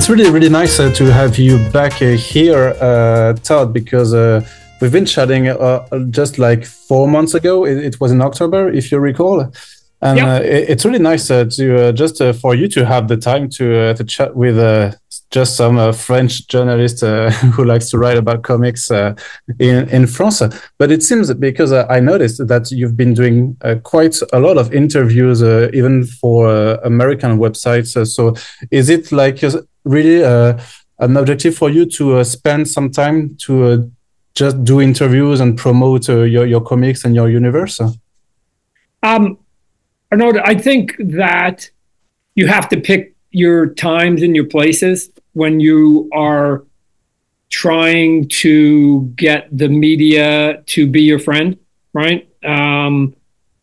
It's really, really nice uh, to have you back uh, here, uh, Todd, because uh, we've been chatting uh, just like four months ago. It, it, was in October, if you recall. And yep. Uh, it, it's really nice to just for you to have the time to to chat with just some uh, French journalist uh, who likes to write about comics uh, in in France. But it seems because I noticed that you've been doing quite a lot of interviews, even for American websites. so is it like really an objective for you to spend some time to just do interviews and promote your your comics and your universe? Um, Arnaud, I think that you have to pick your times and your places when you are trying to get the media to be your friend, right? Um,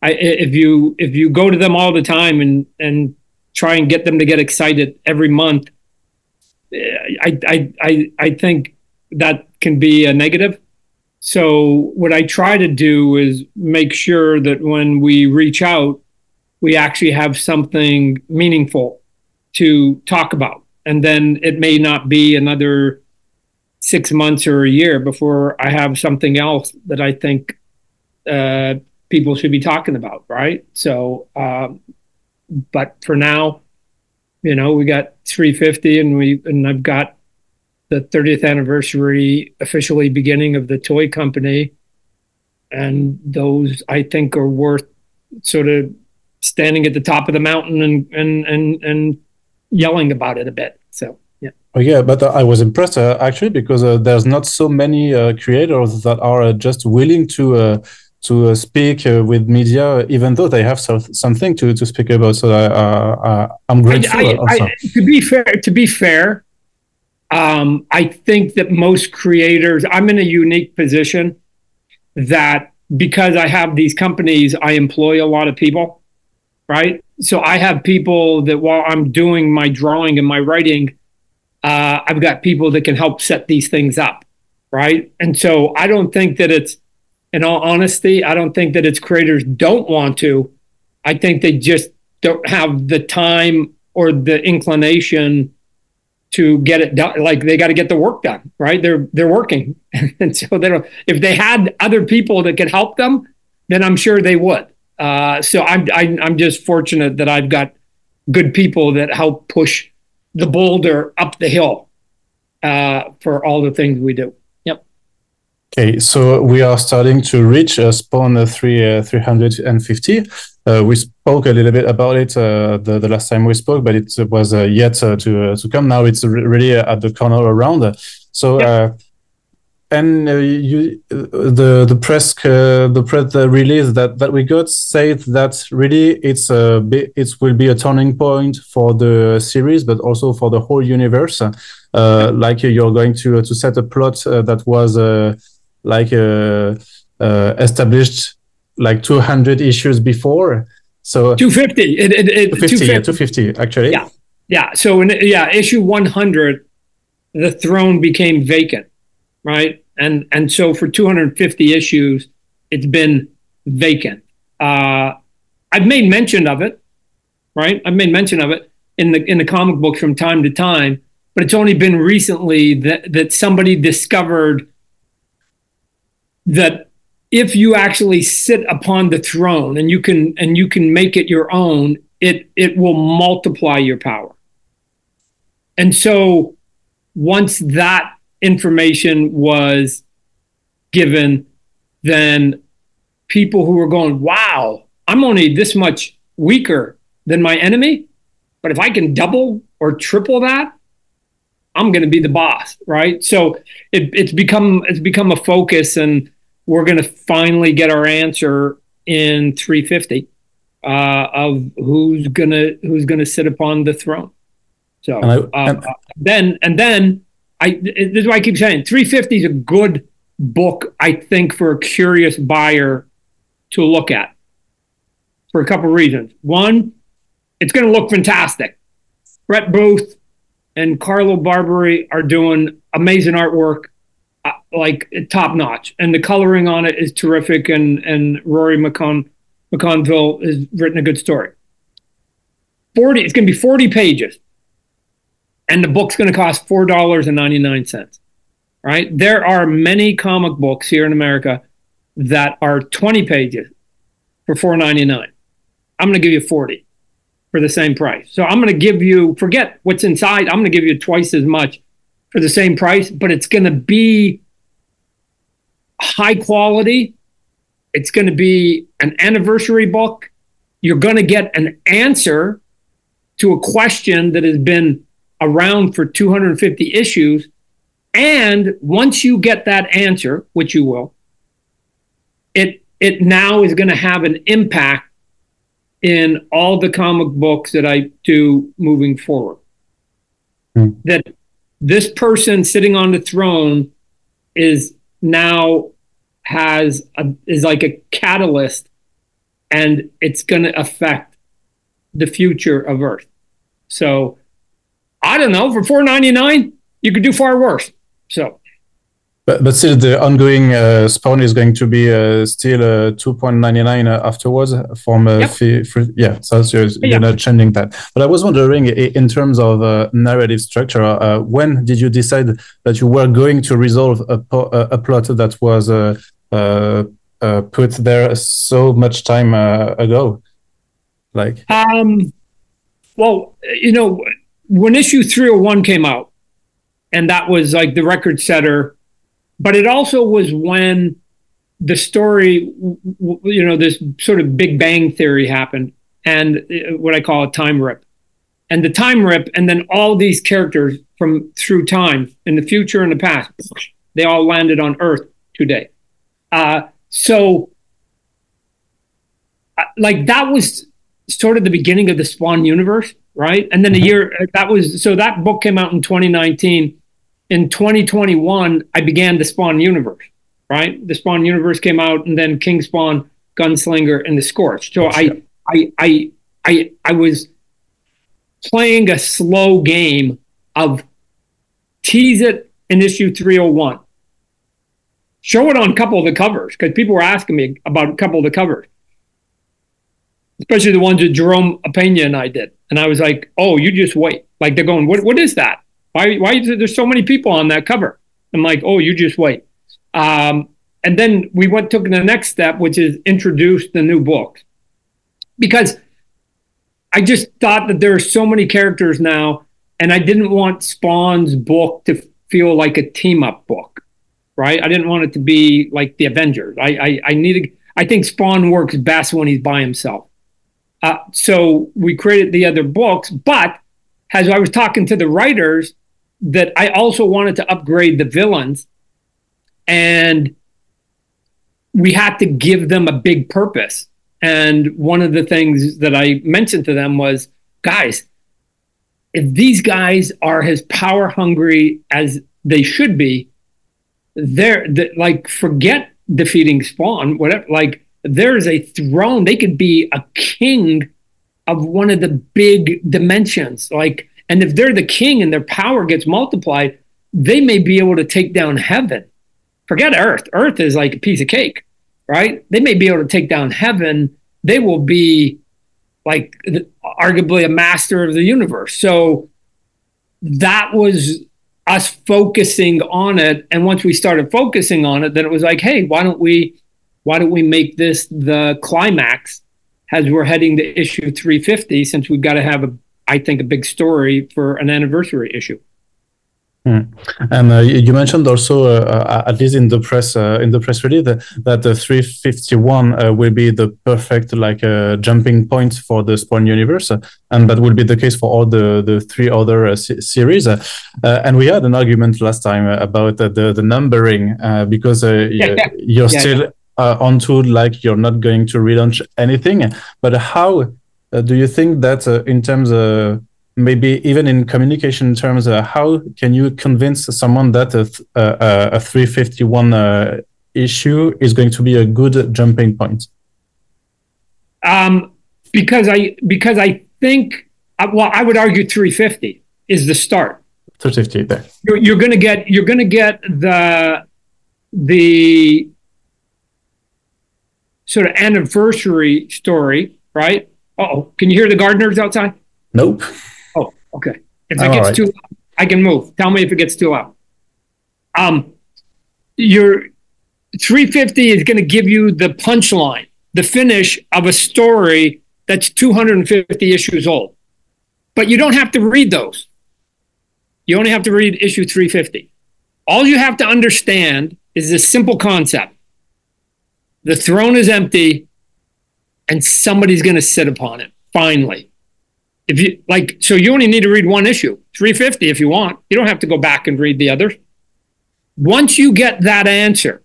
I, if you if you go to them all the time and and try and get them to get excited every month, I I I, I think that can be a negative. So what I try to do is make sure that when we reach out, we actually have something meaningful to talk about and then it may not be another six months or a year before I have something else that I think uh, people should be talking about, right? So, um, but for now, you know, we got 350, and we and I've got the 30th anniversary officially beginning of the toy company, and those I think are worth sort of standing at the top of the mountain and and and and yelling about it a bit. So yeah. Oh, yeah, but I was impressed uh, actually because uh, there's not so many uh, creators that are uh, just willing to uh, to uh, speak with media, even though they have so, something to, to speak about. So I, am grateful. I, I, I, to be fair, to be fair, um, I think that most creators. I'm in a unique position that because I have these companies, I employ a lot of people, right? so I have people that while I'm doing my drawing and my writing, uh, I've got people that can help set these things up, right? And so I don't think that it's, in all honesty, I don't think that its creators don't want to. I think they just don't have the time or the inclination to get it done. Like they got to get the work done, right? They're they're working, and so they don't. If they had other people that could help them, then I'm sure they would. Uh, so I'm I, I'm just fortunate that I've got good people that help push the boulder up the hill uh, for all the things we do. Okay, so we are starting to reach uh, spawn three uh, 350. Uh, we spoke a little bit about it uh, the, the last time we spoke, but it was uh, yet uh, to to come. Now it's really at the corner around. So yep and uh, you the the press uh, the press release that that we got said that really it's a it will be a turning point for the series but also for the whole universe uh, like you're going to to set a plot uh, that was uh, like uh, established like 200 issues before so 250 it, it, it 250, 250 yeah, 250 actually yeah yeah so in yeah issue 100 the throne became vacant right? And and so for 250 issues, it's been vacant. Uh, I've made mention of it, right? I've made mention of it in the in the comic books from time to time, but it's only been recently that that somebody discovered that if you actually sit upon the throne and you can and you can make it your own, it it will multiply your power. And so once that information was given, then people who were going, wow, I'm only this much weaker than my enemy. But if I can double or triple that, I'm going to be the boss, right? So it, it's become it's become a focus, and we're going to finally get our answer in 350 uh, of who's gonna who's gonna sit upon the throne. So and I, uh, and, uh, then and then I this is why I keep saying 350 is a good book, I think, for a curious buyer to look at for a couple of reasons. One, it's going to look fantastic. Brett Booth and Carlo Barberi are doing amazing artwork, Uh, like top notch, and the coloring on it is terrific. And and Rory McCon McConville has written a good story. Forty, it's going to be forty pages and the book's going to cost four dollars and ninety nine cents. Right? There are many comic books here in America that are twenty pages for four ninety nine. I'm going to give you forty for the same price. So I'm going to give you forget what's inside. I'm going to give you twice as much for the same price, but it's going to be high quality. It's going to be an anniversary book. You're going to get an answer to a question that has been around for 250 issues. And once you get that answer, which you will, it it now is going to have an impact in all the comic books that I do moving forward. Mm. That this person sitting on the throne is now has a, is like a catalyst and it's going to affect the future of earth. So i don't know for 499 you could do far worse. So but, but still, the ongoing uh, spawn is going to be uh, still uh, 2.99 uh, afterwards from uh, yep. fee, yeah. So you're, you're not changing that. But I was wondering, in terms of uh, narrative structure, uh, when did you decide that you were going to resolve a, a plot that was put there so much time ago? Like, um, well, you know, when issue 301 came out, and that was like the record setter but it also was when the story, you know, this sort of Big Bang theory happened, and uh, what I call a time rip, and the time rip, and then all these characters from through time in the future and the past, they all landed on Earth today. Uh, so, uh, like that was sort of the beginning of the Spawn universe, right? And then a mm-hmm. year uh, that was so that book came out in 2019 in 2021, I began the Spawn universe, right? The Spawn universe came out, and then King Spawn, Gunslinger, and the Scorched. So I, I, I, I, I was playing a slow game of tease it in issue 301. Show it on a couple of the covers because people were asking me about a couple of the covers, especially the ones that Jerome Opeña and I did. And I was like, oh, you just wait. Like they're going, what, what is that? Why, why is there so many people on that cover? I'm like, oh, you just wait. Um, and then we went took the next step, which is introduce the new books, because I just thought that there are so many characters now, and I didn't want Spawn's book to feel like a team up book, right? I didn't want it to be like the Avengers. I I, I needed. I think Spawn works best when he's by himself. Uh, so we created the other books, but as I was talking to the writers, that I also wanted to upgrade the villains and we had to give them a big purpose. And one of the things that I mentioned to them was, guys, if these guys are as power hungry as they should be, they're like forget defeating Spawn, whatever. Like there is a throne; they could be a king of one of the big dimensions. Like and if they're the king and their power gets multiplied, they may be able to take down heaven. Forget earth. Earth is like a piece of cake, right? They may be able to take down heaven. They will be like arguably a master of the universe. So that was us focusing on it. And once we started focusing on it, then it was like, hey, why don't we why don't we make this the climax as we're heading to issue 350 since we've got to have a I think, a big story for an anniversary issue. Mm. And uh, you mentioned also, uh, uh, at least in the press, uh, in the press release, that, that the 351 uh, will be the perfect like uh, jumping point for the Spawn universe, and that will be the case for all the the three other series. and we had an argument last time about the the numbering because yeah, yeah. you're yeah, still on to like you're not going to relaunch anything. But how do you think that uh, in terms of maybe even in communication terms, uh, how can you convince someone that a, a, a 351 uh, issue is going to be a good jumping point? Um, because I because I think uh, well, I would argue 350 is the start. 350 there. You're, you're going to get you're going to get the the sort of anniversary story, right? Oh, can you hear the gardeners outside? Nope. Oh, okay. If it gets right. too loud, I can move. Tell me if it gets too loud. Um, your 350 is going to give you the punchline, the finish of a story that's 250 issues old. But you don't have to read those. You only have to read issue 350. All you have to understand is this simple concept the throne is empty and somebody's going to sit upon it finally. If you like so you only need to read one issue 350 if you want. You don't have to go back and read the others. Once you get that answer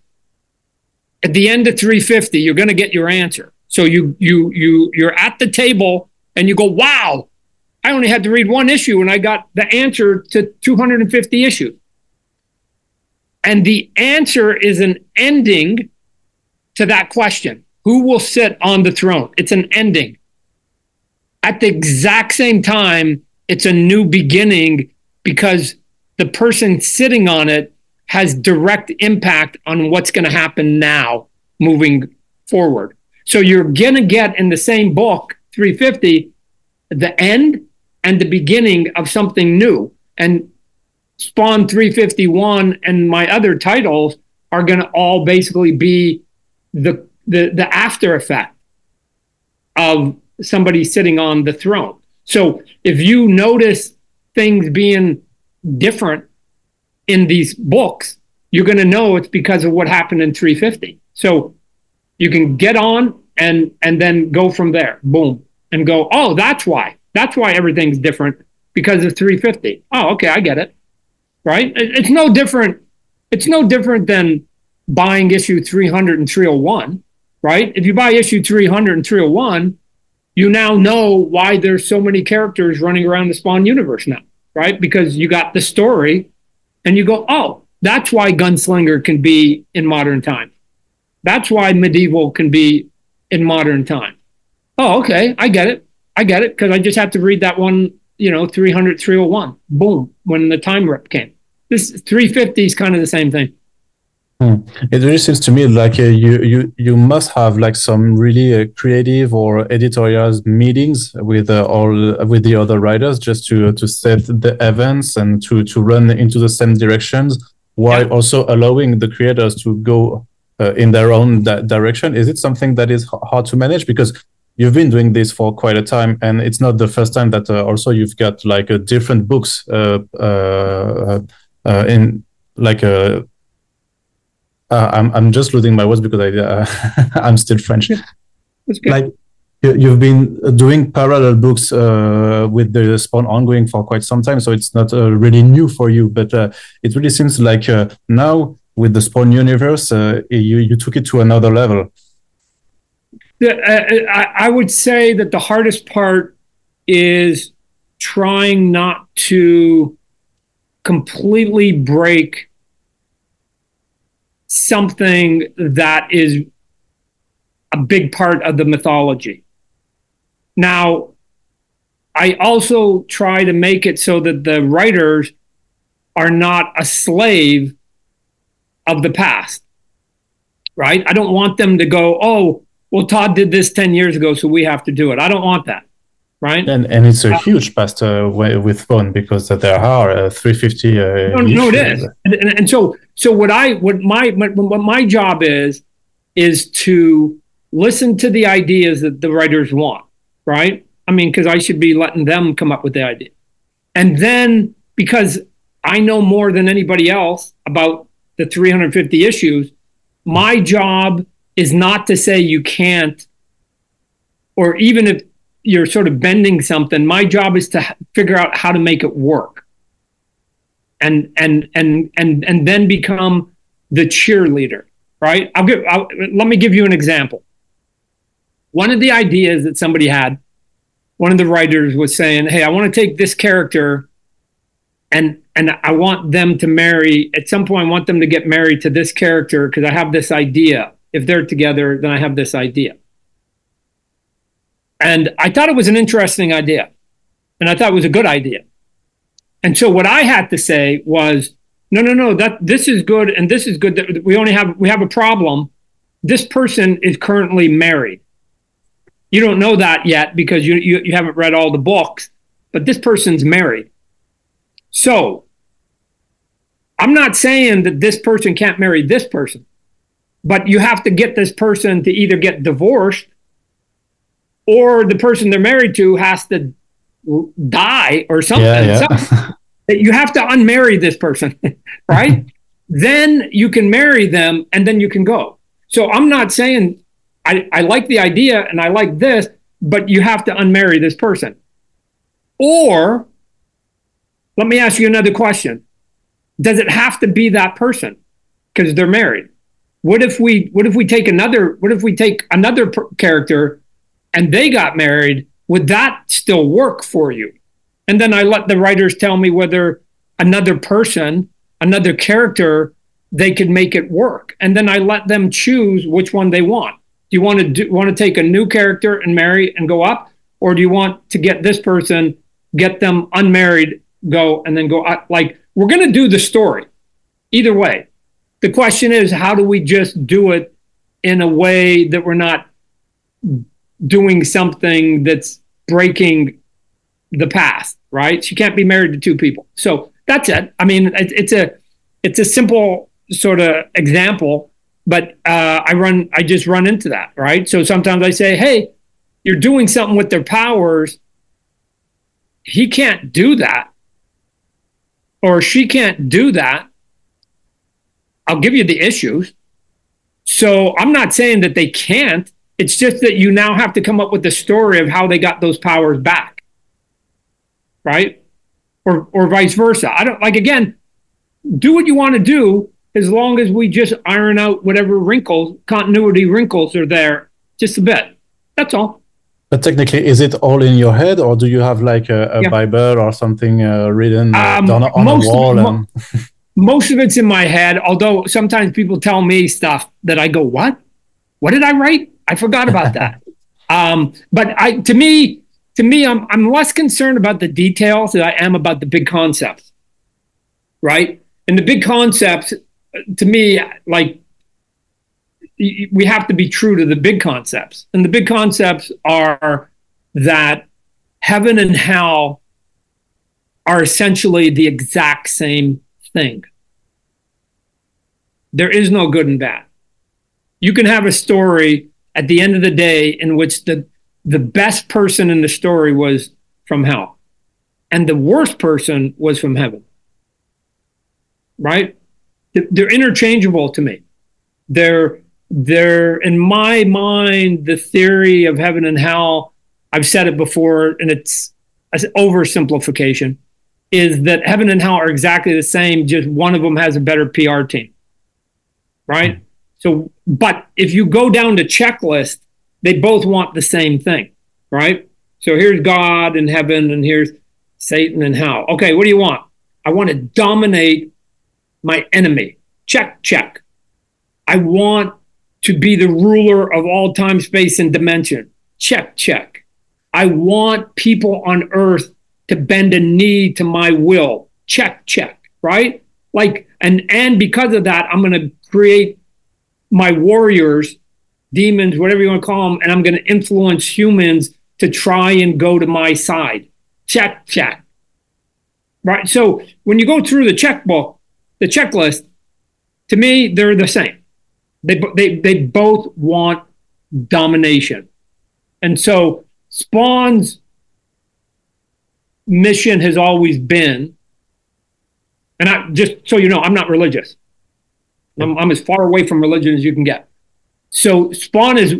at the end of 350 you're going to get your answer. So you you you you're at the table and you go wow i only had to read one issue and i got the answer to 250 issues. And the answer is an ending to that question who will sit on the throne it's an ending at the exact same time, it's a new beginning because the person sitting on it has direct impact on what's going to happen now moving forward. So you're going to get in the same book, 350, the end and the beginning of something new. And Spawn 351 and my other titles are going to all basically be the, the, the after effect of somebody sitting on the throne. So if you notice things being different in these books, you're going to know it's because of what happened in 350. So you can get on and and then go from there. Boom. And go, "Oh, that's why. That's why everything's different because of 350." Oh, okay, I get it. Right? It's no different it's no different than buying issue 300 and 301, right? If you buy issue 300 and 301, you now know why there's so many characters running around the Spawn universe now, right? Because you got the story and you go, oh, that's why Gunslinger can be in modern time. That's why medieval can be in modern time. Oh, okay, I get it. I get it because I just have to read that one, you know, 300, 301. Boom, when the time rip came. This 350 is kind of the same thing. Hmm. It really seems to me like uh, you you you must have like some really uh, creative or editorial meetings with uh, all with the other writers just to to set the events and to to run into the same directions while yeah. also allowing the creators to go uh, in their own di direction. Is it something that is hard to manage because you've been doing this for quite a time and it's not the first time that uh, also you've got like different books in like a uh, I'm I'm just losing my words because I uh, I'm still French. Like you've been doing parallel books uh, with the Spawn ongoing for quite some time, so it's not uh, really new for you. But uh, it really seems like uh, now with the Spawn universe, you you took it to another level. I, I would say that the hardest part is trying not to completely break something that is a big part of the mythology. Now, I also try to make it so that the writers are not a slave of the past, right? I don't want them to go, oh, well, Todd did this 10 years ago, so we have to do it. I don't want that right? And and it's a uh, huge past uh, with Spawn because there are uh, 350. Uh, no, no, it is. And, and, and, so so what I what my, my what my job is is to listen to the ideas that the writers want, right? I mean, because I should be letting them come up with the idea, and then because I know more than anybody else about the 350 issues, my job is not to say you can't, or even if you're sort of bending something. My job is to figure out how to make it work, and and and and and then become the cheerleader. Right? I'll give. I'll, let me give you an example. One of the ideas that somebody had, one of the writers was saying, "Hey, I want to take this character." And, and I want them to marry at some point. I want them to get married to this character because I have this idea. If they're together, then I have this idea and I thought it was an interesting idea. And I thought it was a good idea. And so what I had to say was, no, no, no, that this is good and this is good. That we only have we have a problem. This person is currently married. You don't know that yet because you, you, you haven't read all the books, but this person's married. So I'm not saying that this person can't marry this person, but you have to get this person to either get divorced or the person they're married to has to die or something. Yeah, yeah. you have to unmarry this person, right? then you can marry them and then you can go. So I'm not saying I, I like the idea and I like this, but you have to unmarry this person. Or let me ask you another question. Does it have to be that person because they're married? What if we what if we take another what if we take another per- character and they got married? Would that still work for you? And then I let the writers tell me whether another person, another character, they could make it work. And then I let them choose which one they want. Do you want to do, want to take a new character and marry and go up, or do you want to get this person, get them unmarried, go and then go up? Like we're going to do the story, either way. The question is, how do we just do it in a way that we're not doing something that's breaking the past, right? She can't be married to two people. So that's it. I mean, it, it's a it's a simple sort of example, but uh, I run I just run into that, right? So sometimes I say, hey, you're doing something with their powers. He can't do that, or she can't do that. I'll give you the issues. So I'm not saying that they can't. It's just that you now have to come up with the story of how they got those powers back. Right? Or or vice versa. I don't like again, do what you want to do as long as we just iron out whatever wrinkles, continuity wrinkles are there just a bit. That's all. But technically, is it all in your head, or do you have like a, a yeah. Bible or something uh, written uh, um, on, on a wall? Of, and... most of it's in my head. Although sometimes people tell me stuff that I go, "What? What did I write? I forgot about that." um, but I, to me, to me, I'm I'm less concerned about the details than I am about the big concepts. Right, and the big concepts, uh, to me, like we have to be true to the big concepts, and the big concepts are that heaven and hell are essentially the exact same thing. There is no good and bad. You can have a story at the end of the day in which the the best person in the story was from hell and the worst person was from heaven. Right? They're interchangeable to me. They're they're in my mind the theory of heaven and hell. I've said it before, and it's an oversimplification. Is that heaven and hell are exactly the same? Just one of them has a better PR team, right? So, but if you go down to checklist, they both want the same thing, right? So here's God in heaven, and here's Satan in hell. Okay, what do you want? I want to dominate my enemy. Check, check. I want to be the ruler of all time, space, and dimension. Check, check. I want people on earth to bend a knee to my will. Check, check. Right? Like, and and because of that, I'm going to create my warriors, demons, whatever you want to call them, and I'm going to influence humans to try and go to my side. Check, check. Right. So when you go through the checkbook, the checklist, to me, they're the same. They, they, they both want domination. And so Spawn's mission has always been, and I just so you know, I'm not religious. I'm, I'm as far away from religion as you can get. So Spawn is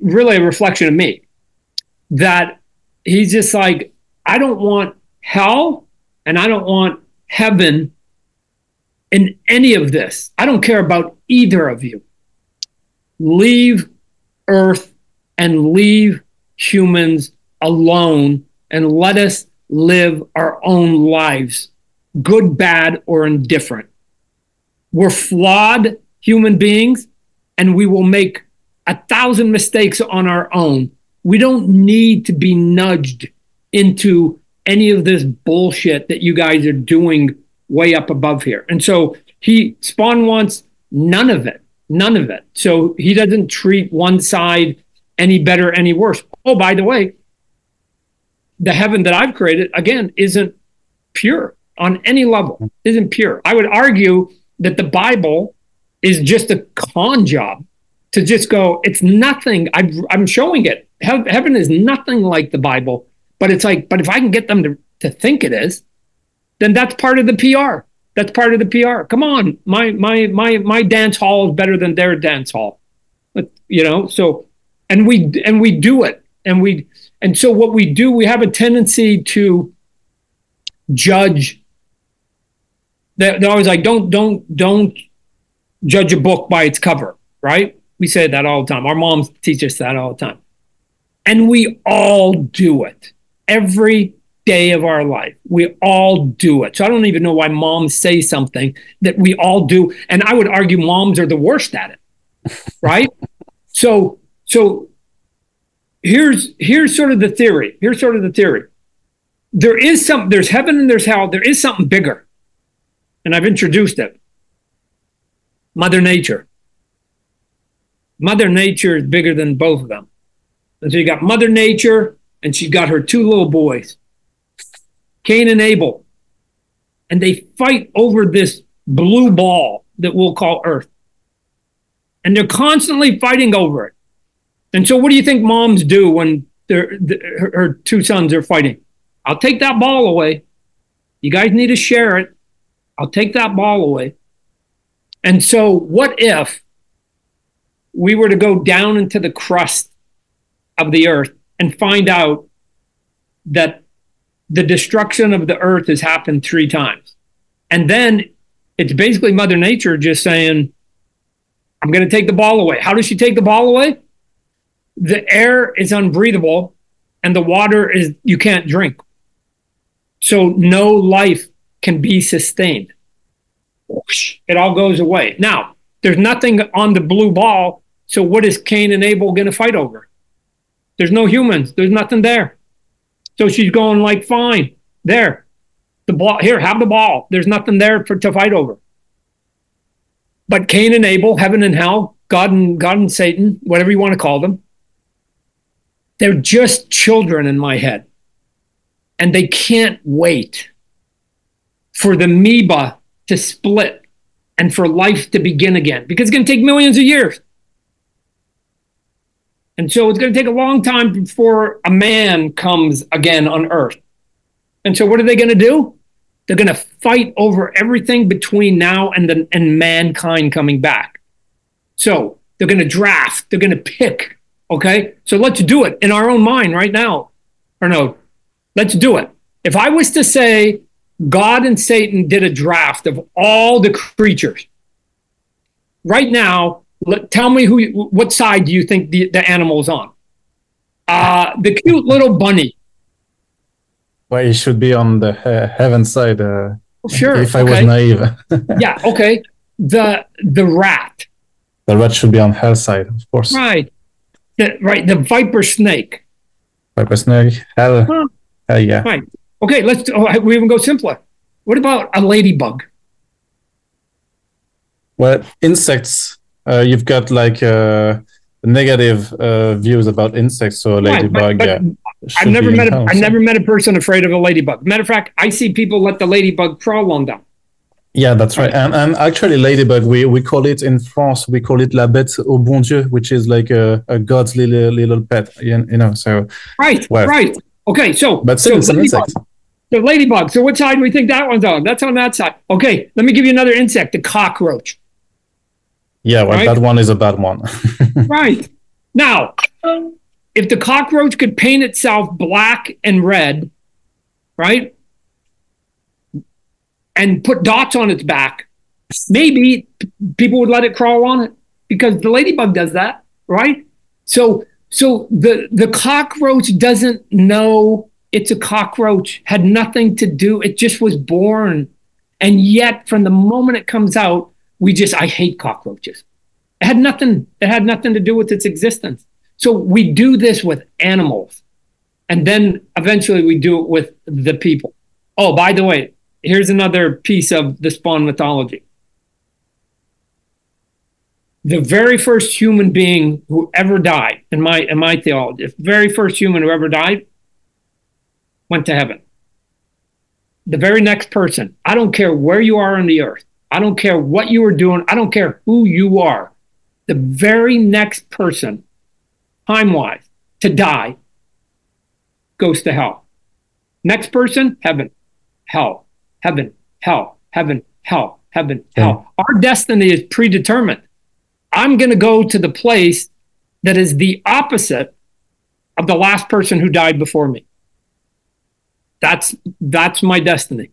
really a reflection of me. That he's just like, I don't want hell and I don't want heaven in any of this. I don't care about either of you. Leave Earth and leave humans alone and let us live our own lives, good, bad, or indifferent. We're flawed human beings and we will make a thousand mistakes on our own. We don't need to be nudged into any of this bullshit that you guys are doing way up above here. And so he Spawn wants none of it, none of it. So he doesn't treat one side any better, any worse. Oh, by the way, the heaven that I've created again isn't pure. on any level, isn't pure. I would argue that the Bible is just a con job to just go, it's nothing. i am showing it. Heaven is nothing like the Bible, but it's like, but if I can get them to, to think it is, then that's part of the PR. That's part of the PR. Come on, my my my my dance hall is better than their dance hall. But, you know, so and we and we do it. And we and so what we do, we have a tendency to judge they're, they're always like, don't, don't, don't judge a book by its cover, right? We say that all the time. Our moms teach us that all the time. And we all do it every day of our life. We all do it. So I don't even know why moms say something that we all do. And I would argue moms are the worst at it, right? so, so here's here's sort of the theory. Here's sort of the theory. There is some. There's heaven and there's hell. There is something bigger and I've introduced it. Mother Nature. Mother Nature is bigger than both of them. And so you got Mother Nature, and she's got her two little boys, Cain and Abel. And they fight over this blue ball that we'll call Earth. And they're constantly fighting over it. And so, what do you think moms do when her, her two sons are fighting? I'll take that ball away. You guys need to share it. I'll take that ball away. And so, what if we were to go down into the crust of the earth and find out that the destruction of the earth has happened three times? And then it's basically Mother Nature just saying, I'm going to take the ball away. How does she take the ball away? The air is unbreathable and the water is you can't drink. So no life can be sustained. It all goes away. Now, there's nothing on the blue ball. So what is Cain and Abel going to fight over? There's no humans. There's nothing there. So she's going like, fine, there, the ball here, have the ball. There's nothing there for to fight over. But Cain and Abel, heaven and hell, God and God and Satan, whatever you want to call them, they're just children in my head. And they can't wait for the amoeba to split and for life to begin again because it's going to take millions of years. And so it's going to take a long time before a man comes again on earth. And so what are they going to do? They're going to fight over everything between now and the, and mankind coming back. So they're going to draft, they're going to pick. Okay. So let's do it in our own mind right now. Or no, let's do it. If I was to say God and Satan did a draft of all the creatures. Right now, let, tell me who, what side do you think the, the animal is on? Uh, the cute little bunny. Well, he should be on the uh, heaven side. Uh, sure. If I okay. was naive. yeah. Okay. The the rat. The rat should be on hell side, of course. Right. The, right. The viper snake. Viper snake. Hell. Huh. Hell yeah. Right. Okay, let's oh, we even go simpler. What about a ladybug? Well, insects. Uh, you've got like uh, negative uh, views about insects. So a ladybug. Right, but, but I've never met. A, I've never met a person afraid of a ladybug. Matter of fact, I see people let the ladybug crawl on them. Yeah, that's right. And, and actually, ladybug, we, we call it in France, we call it la bête au bon Dieu, which is like a, a God's little little pet. You, you know, so right, well, right. Okay, so but still, so it's an insect. The ladybug. So what side do we think that one's on? That's on that side. Okay, let me give you another insect, the cockroach. Yeah, well, right? that one is a bad one. right. Now, if the cockroach could paint itself black and red, right? And put dots on its back, maybe people would let it crawl on it because the ladybug does that, right? So so the the cockroach doesn't know it's a cockroach, had nothing to do. It just was born. And yet, from the moment it comes out, we just, I hate cockroaches. It had nothing, it had nothing to do with its existence. So we do this with animals. And then eventually we do it with the people. Oh, by the way, here's another piece of the spawn mythology. The very first human being who ever died, in my in my theology, the very first human who ever died went to heaven. the very next person. I don't care where you are on the earth. I don't care what you are doing. I don't care who you are. The very next person, time wise, to die goes to hell. Next person, heaven, hell, heaven, hell, heaven, hell, heaven, hell. Our destiny is predetermined. I'm going to go to the place that is the opposite of the last person who died before me. That's that's my destiny.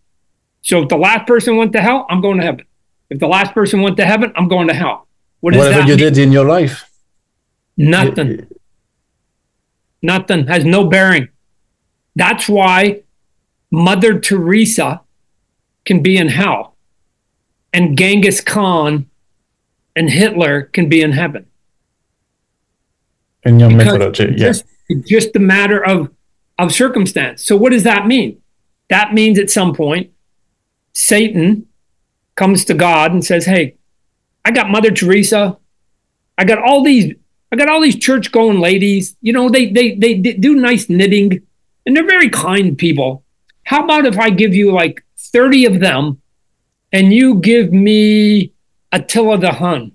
So if the last person went to hell, I'm going to heaven. If the last person went to heaven, I'm going to hell. What Whatever you mean? did in your life. Nothing. Nothing has no bearing. That's why Mother Teresa can be in hell and Genghis Khan and Hitler can be in heaven. In your because mythology, yes. It's just a matter of, of circumstance. So, what does that mean? That means at some point, Satan comes to God and says, Hey, I got Mother Teresa. I got all these, I got all these church going ladies. You know, they, they, they, do nice knitting and they're very kind people. How about if I give you like 30 of them and you give me Attila the Hun?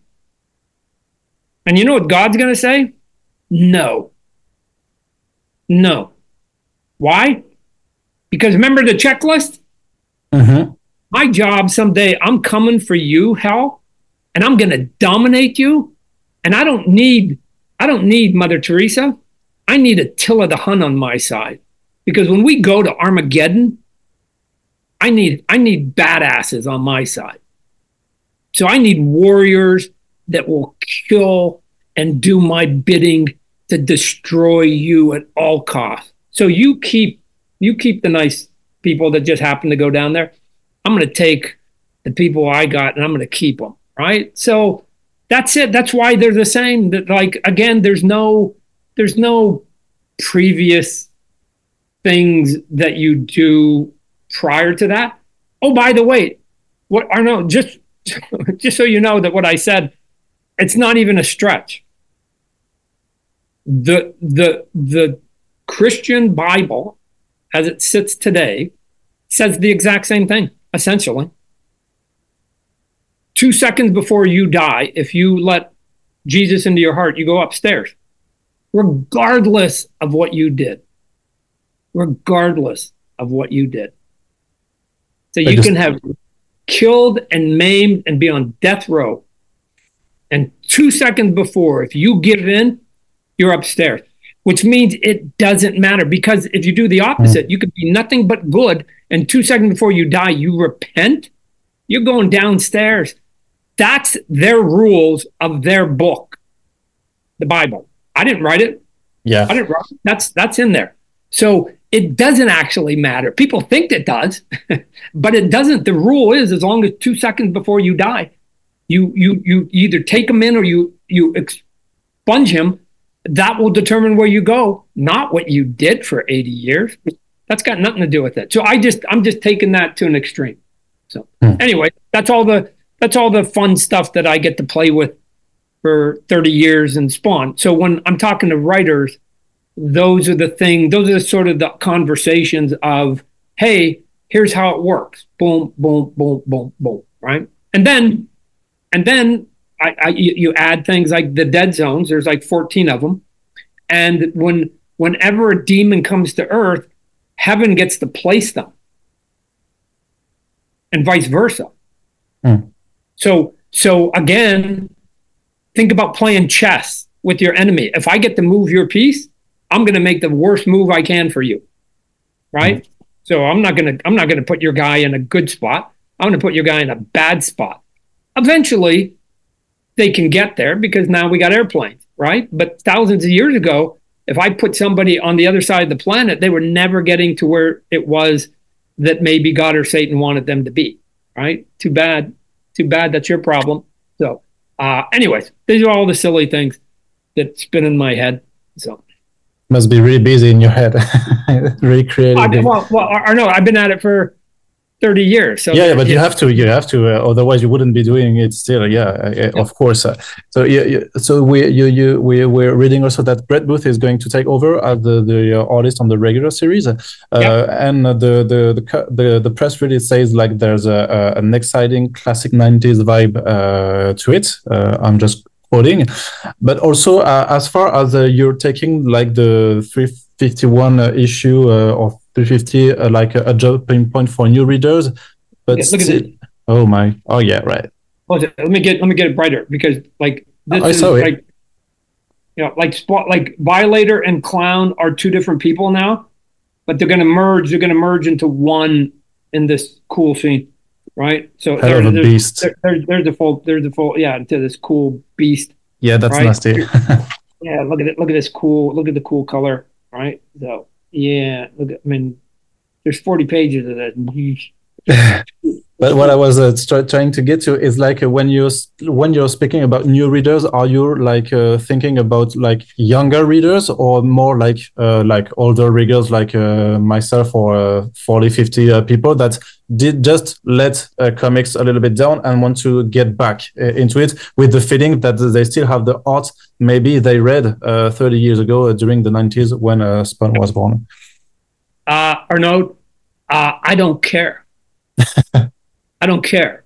And you know what God's going to say? No. No. Why? Because remember the checklist? Mm-hmm. My job someday, I'm coming for you, hell, and I'm going to dominate you. And I don't need, I don't need Mother Teresa. I need Attila the Hun on my side. Because when we go to Armageddon, I need I need badasses on my side. So I need warriors that will kill and do my bidding to destroy you at all costs. So you keep you keep the nice people that just happen to go down there. I'm going to take the people I got and I'm going to keep them, right? So that's it. That's why they're the same. That like again, there's no there's no previous things that you do prior to that. Oh, by the way, what I know, just just so you know that what I said, it's not even a stretch. The the the Christian Bible, as it sits today, says the exact same thing, essentially. Two seconds before you die, if you let Jesus into your heart, you go upstairs, regardless of what you did regardless of what you did. So you just, can have killed and maimed and be on death row. And two seconds before, if you give in, you're upstairs, which means it doesn't matter because if you do the opposite, mm. you could be nothing but good. And two seconds before you die, you repent, you're going downstairs. That's their rules of their book, the Bible. I didn't write it. Yeah. I didn't write it. That's that's in there. So it doesn't actually matter. People think it does, but it doesn't. The rule is as long as two seconds before you die, you you you either take him in or you you expunge him. That will determine where you go, not what you did for 80 years. That's got nothing to do with it. So I just I'm just taking that to an extreme. So hmm. anyway, that's all the that's all the fun stuff that I get to play with for 30 years and spawn. So when I'm talking to writers, those are the thing those are the sort of the conversations of hey here's how it works boom boom boom boom boom right and then and then I, I you add things like the dead zones there's like 14 of them and when whenever a demon comes to earth heaven gets to place them and vice versa hmm. so so again think about playing chess with your enemy if i get to move your piece I'm going to make the worst move I can for you. Right? Mm-hmm. So I'm not going to I'm not going to put your guy in a good spot. I'm going to put your guy in a bad spot. Eventually they can get there because now we got airplanes, right? But thousands of years ago, if I put somebody on the other side of the planet, they were never getting to where it was that maybe God or Satan wanted them to be, right? Too bad. Too bad. That's your problem. So, uh, anyways, these are all the silly things that spin in my head. So, must be really busy in your head recreating. I, well, well, I know I've been at it for 30 years. So yeah, yeah but you have to, you have to, uh, otherwise you wouldn't be doing it still. Yeah, uh, yeah. of course. Uh, so yeah, yeah, so we, you, you, we, we're reading also that Brett Booth is going to take over as the, the uh, artist on the regular series. Uh, and the, the, the, the, the press release says like there's a, a an exciting classic 90s vibe uh, to it. I'm just quoting, but also as far as you're taking like the 351 issue of 350 uh, like a, a jumping point for new readers. But yeah, look at it. Oh my! Oh yeah, right. let me get let me get it brighter because like this I is saw it. like you know like spot like violator and clown are two different people now, but they're going to merge. They're going to merge into one in this cool scene, right? So Hell there's, beast. There, there's there's the full there's the full yeah to this cool beast. Yeah, that's right? nasty. yeah, look at it. Look at this cool. Look at the cool color, right? So yeah, look. I mean, there's 40 pages of that. but what I was uh, trying to get to is like uh, when you when you're speaking about new readers, are you like uh, thinking about like younger readers or more like uh, like older readers like uh, myself or uh, 40, 50 people that did just let comics a little bit down and want to get back into it with the feeling that they still have the art maybe they read 30 years ago during the 90s when Spawn was born uh, Arnaud, uh, I don't care. I don't care.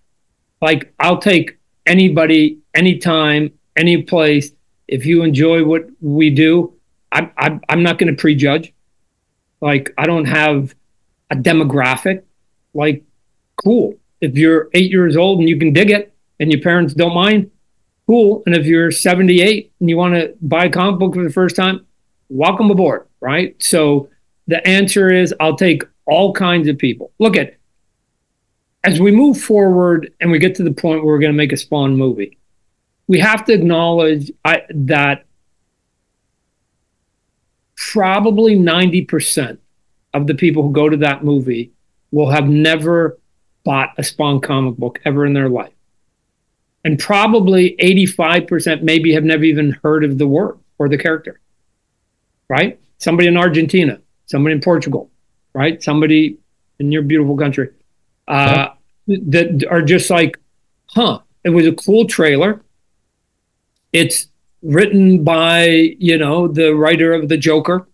Like, I'll take anybody, anytime, any place. If you enjoy what we do, I, I, I'm not going to prejudge. Like, I don't have a demographic. Like, cool. If you're eight years old and you can dig it and your parents don't mind, cool. And if you're 78 and you want to buy a comic book for the first time, welcome aboard, right? So, the answer is I'll take all kinds of people. Look at as we move forward and we get to the point where we're going to make a Spawn movie, we have to acknowledge I, that probably 90% of the people who go to that movie will have never bought a Spawn comic book ever in their life. And probably 85% maybe have never even heard of the word or the character. Right? Somebody in Argentina somebody in Portugal, right? Somebody in your beautiful country uh, that are just like, huh, it was a cool trailer. It's written by, you know, the writer of The Joker.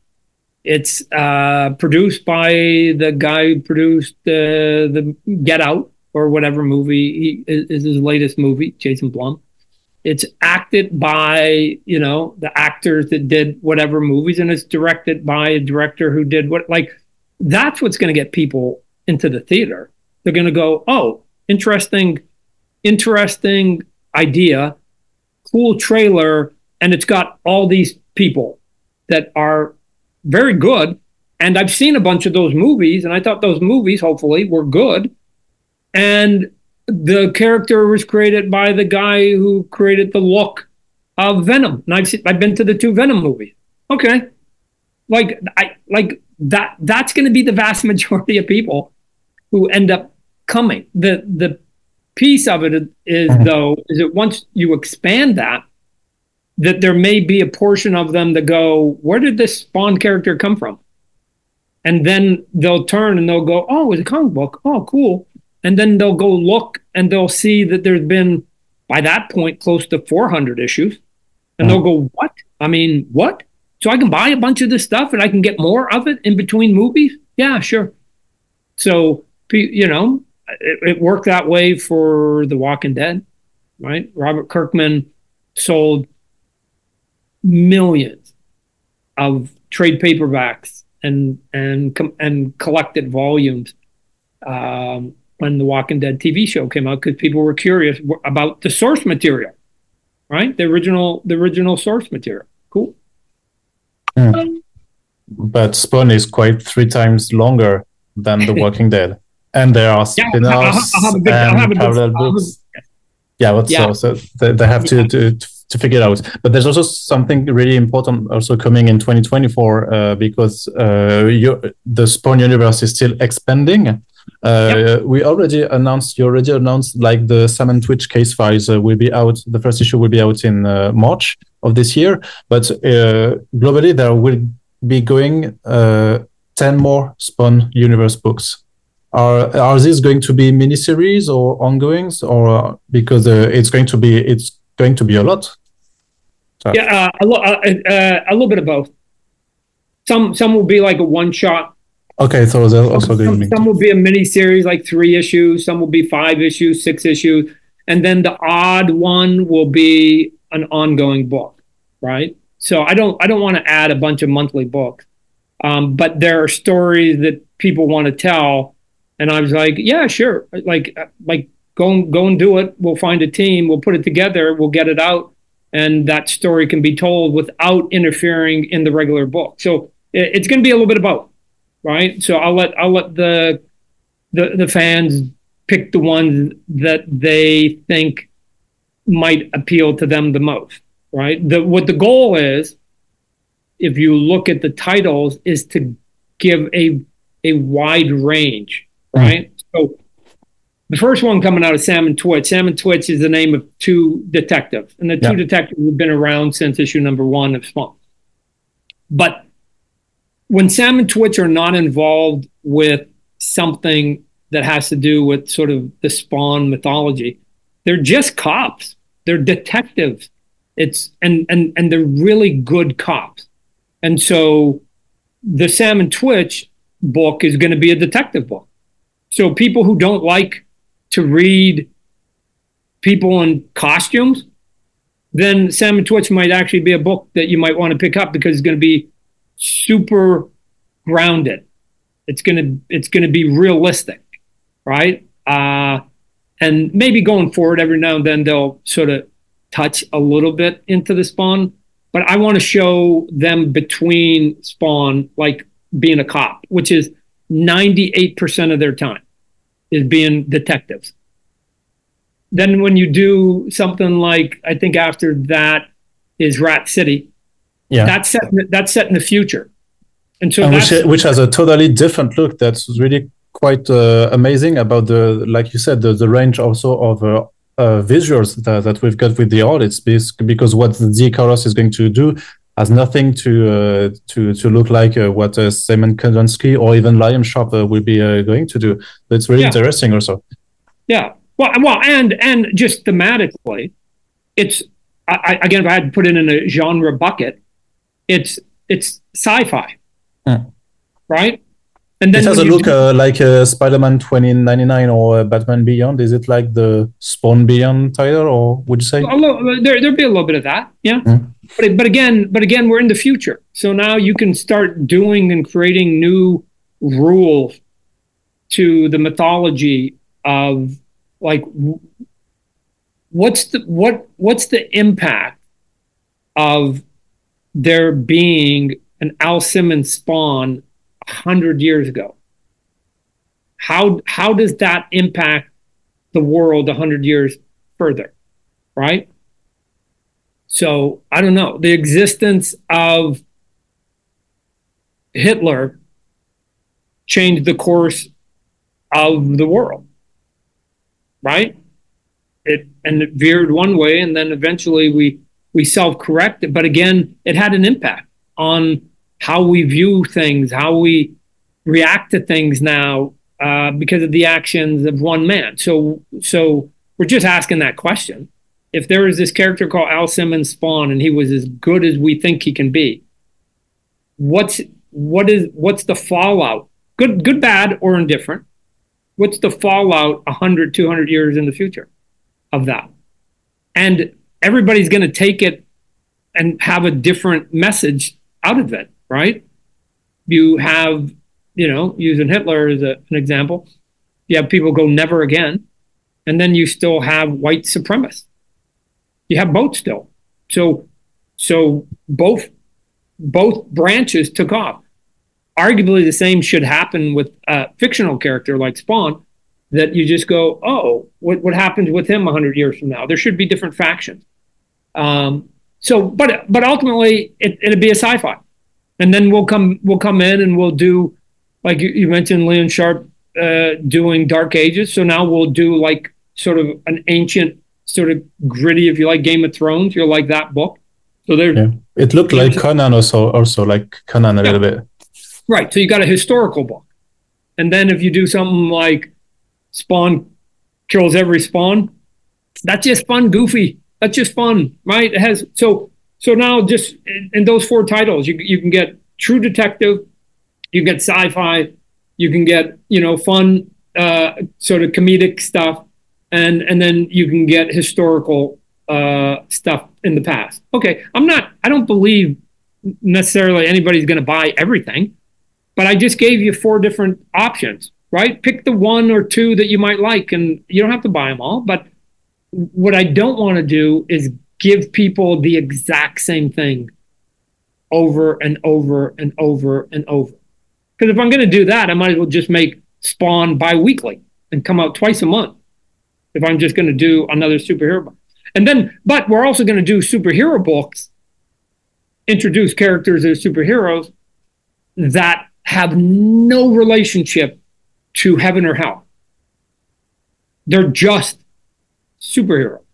It's uh, produced by the guy who produced uh, the Get Out or whatever movie he, is his latest movie, Jason Blum. It's acted by, you know, the actors that did whatever movies, and it's directed by a director who did what, like, that's what's going to get people into the theater. They're going to go, oh, interesting, interesting idea, cool trailer, and it's got all these people that are very good. And I've seen a bunch of those movies, and I thought those movies, hopefully, were good. And the character was created by the guy who created the look of Venom. And I've seen, I've been to the two Venom movies. Okay, like I like that. That's going to be the vast majority of people who end up coming. The the piece of it is mm-hmm. though is that once you expand that, that there may be a portion of them that go, where did this Spawn character come from? And then they'll turn and they'll go, oh, it's a comic book. Oh, cool and then they'll go look and they'll see that there's been by that point close to 400 issues and they'll go what i mean what so i can buy a bunch of this stuff and i can get more of it in between movies yeah sure so you know it, it worked that way for the walking dead right robert kirkman sold millions of trade paperbacks and and and collected volumes um, when the Walking Dead TV show came out because people were curious about the source material, right? The original, the original source material. Cool. Mm. But Spawn is quite three times longer than The Walking Dead, and there are spin-offs yeah, and parallel books. Yeah, but yeah. so, so they, they have to, to to figure it out. But there's also something really important also coming in 2024 uh, because uh, you, the Spawn universe is still expanding. Uh, yep. We already announced, you already announced like the and Twitch case files uh, will be out. The first issue will be out in uh, March of this year. But uh, globally, there will be going uh, 10 more Spawn Universe books. Are are these going to be miniseries or ongoings, or because uh, it's going to be it's going to be a lot? So. Yeah, uh, a, lo- uh, uh, a little bit of both. Some some will be like a one shot. Okay, so they'll also some, some will be a mini series, like three issues. Some will be five issues, six issues, and then the odd one will be an ongoing book, right? So I don't I don't want to add a bunch of monthly books, um, but there are stories that people want to tell, and I was like, yeah, sure, like uh, like go and go and do it. We'll find a team, we'll put it together, we'll get it out, and that story can be told without interfering in the regular book. So it, it's going to be a little bit both, right? So I'll let I'll let the the the fans pick the ones that they think might appeal to them the most right? The, what the goal is, if you look at the titles, is to give a a wide range. Right? So the first one coming out of Sam and Twitch. Sam and Twitch is the name of two detectives, and the two detectives have been around since issue number one of Spawn. But when Sam and Twitch are not involved with something that has to do with sort of the Spawn mythology, they're just cops. They're detectives it's and and and they're really good cops. And so the Sam and Twitch book is going to be a detective book. So people who don't like to read people in costumes, then Sam and Twitch might actually be a book that you might want to pick up because it's going to be super grounded. It's going to it's going to be realistic, right? Uh, and maybe going forward, every now and then they'll sort of touch a little bit into the spawn, but I want to show them between spawn, like being a cop, which is 98% of their time is being detectives. Then when you do something like, I think after that is Rat City, yeah, that's set, that's set in the future. And so and which, which has a totally different look. That's really quite uh, amazing about the, like you said, the, the range also of uh, uh, visuals that, that, we've got with the audits because what the Icarus is going to do has nothing to uh, to to look like uh, what uh, Szymon Kudranski or even Liam Sharp uh, will be uh, going to do. It's really yeah. interesting, also. Yeah. Well, well, and and just thematically, it's I, again if I had to put it in a genre bucket, it's it's sci-fi, hmm. right? And then it has a look uh, like uh, Spider-Man 2099 or uh, Batman Beyond. Is it like the Spawn Beyond title, or would you say? Little, there, there'd be a little bit of that, yeah. Mm. But but again, but again, we're in the future, so now you can start doing and creating new rules to the mythology of like what's the what what's the impact of there being an Al Simmons spawn 100 years ago. How, how does that impact the world 100 years further? Right? So I don't know. The existence of Hitler changed the course of the world. Right? It and it veered one way and then eventually we we self-corrected. But again, it had an impact on how we view things, how we react to things now uh, because of the actions of one man. So, so we're just asking that question. If there is this character called Al Simmons Spawn and he was as good as we think he can be, what's what is what's the fallout? Good, good, bad, or indifferent? What's the fallout 100, 200 years in the future of that? And everybody's going to take it and have a different message out of it right? You have, you know, using Hitler as a, an example, you have people go never again, and then you still have white supremacists. You have both still. So, so both both branches took off. Arguably, the same should happen with a fictional character like Spawn. That you just go, oh, what what happens with him hundred years from now? There should be different factions. Um, so, but but ultimately, it, it'd be a sci-fi and then we'll come we'll come in and we'll do like you, you mentioned Liam Sharp uh, doing Dark Ages. So now we'll do like sort of an ancient, sort of gritty, if you like Game of Thrones, you'll like that book. So there, yeah. it looked like Conan also, also like Conan a yeah. little bit. Right. So you got a historical book, And then if you do something like Spawn kills every Spawn, that's just fun, goofy. That's just fun, right? It has so so now just in, in those four titles, you you can get True Detective, you get sci-fi, you can get you know fun uh, sort of comedic stuff, and and then you can get historical uh, stuff in the past. Okay, I'm not. I don't believe necessarily anybody's going to buy everything, but I just gave you four different options. Right? Pick the one or two that you might like, and you don't have to buy them all. But what I don't want to do is give people the exact same thing over and over and over and over. Because if I'm going to do that, I might as well just make Spawn bi-weekly and come out twice a month. If I'm just going to do another superhero book. And then, but we're also going to do superhero books, introduce characters as superheroes that have no relationship to heaven or hell. They're just superheroes,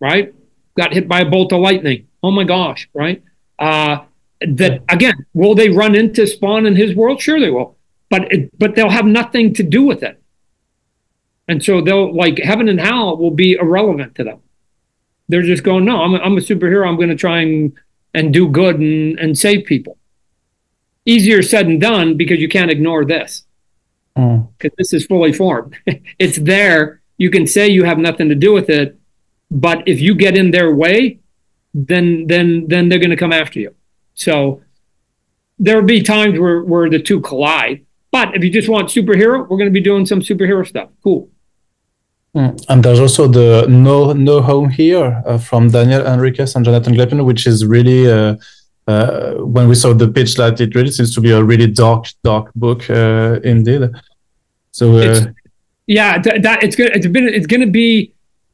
right? Got hit by a bolt of lightning. Oh my gosh, right? Uh, that again, will they run into Spawn in his world? Sure, they will, but it, but they'll have nothing to do with it, and so they'll like heaven and hell will be irrelevant to them. They're just going, no, I'm a, I'm a superhero. I'm going to try and and do good and and save people. Easier said than done because you can't ignore this because mm. this is fully formed. it's there. You can say you have nothing to do with it, but if you get in their way, then then then they're going to come after you. So there'll be times where, where the two collide. But if you just want superhero, we're going to be doing some superhero stuff. Cool. Mm. And there's also the No No Home Here uh, from Daniel Enriquez and Jonathan Glapion, which is really uh, uh, when we saw the pitch that it really seems to be a really dark dark book uh, indeed. So uh, yeah, that, that it's good. It's been it's going to be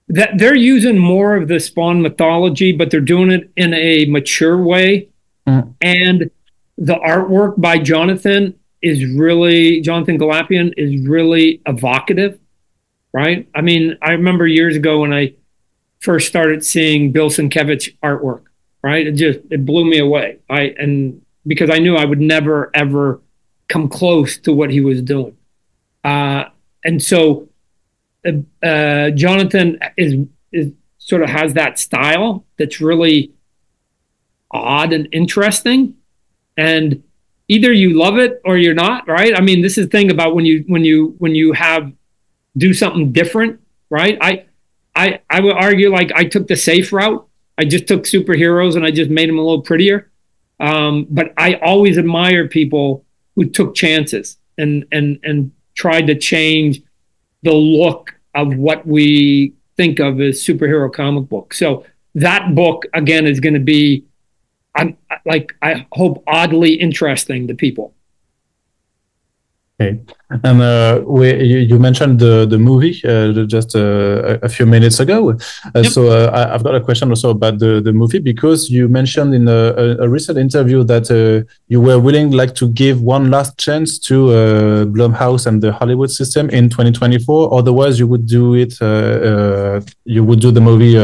that they're using more of the Spawn mythology, but they're doing it in a mature way Mm. And the artwork by Jonathan is really Jonathan Glapion is really evocative, right? I mean, I remember years ago when I first started seeing Bill Sienkiewicz artwork, right? It just it blew me away. I and because I knew I would never ever come close to what he was doing. Uh, and so uh, uh, Jonathan is is sort of has that style that's really odd and interesting and either you love it or you're not right i mean this is the thing about when you when you when you have do something different right i i i would argue like i took the safe route i just took superheroes and i just made them a little prettier um, but i always admire people who took chances and and and tried to change the look of what we think of as superhero comic book. so that book again is going to be I'm like I hope oddly interesting to people. Okay, and uh, we, you, you, mentioned the the movie uh, just uh, a few minutes ago. Uh, yep. So uh, I, have got a question also about the, the movie because you mentioned in a, a recent interview that uh, you were willing like to give one last chance to Blumhouse and the Hollywood system in 2024. Otherwise, you would do it. you would do the movie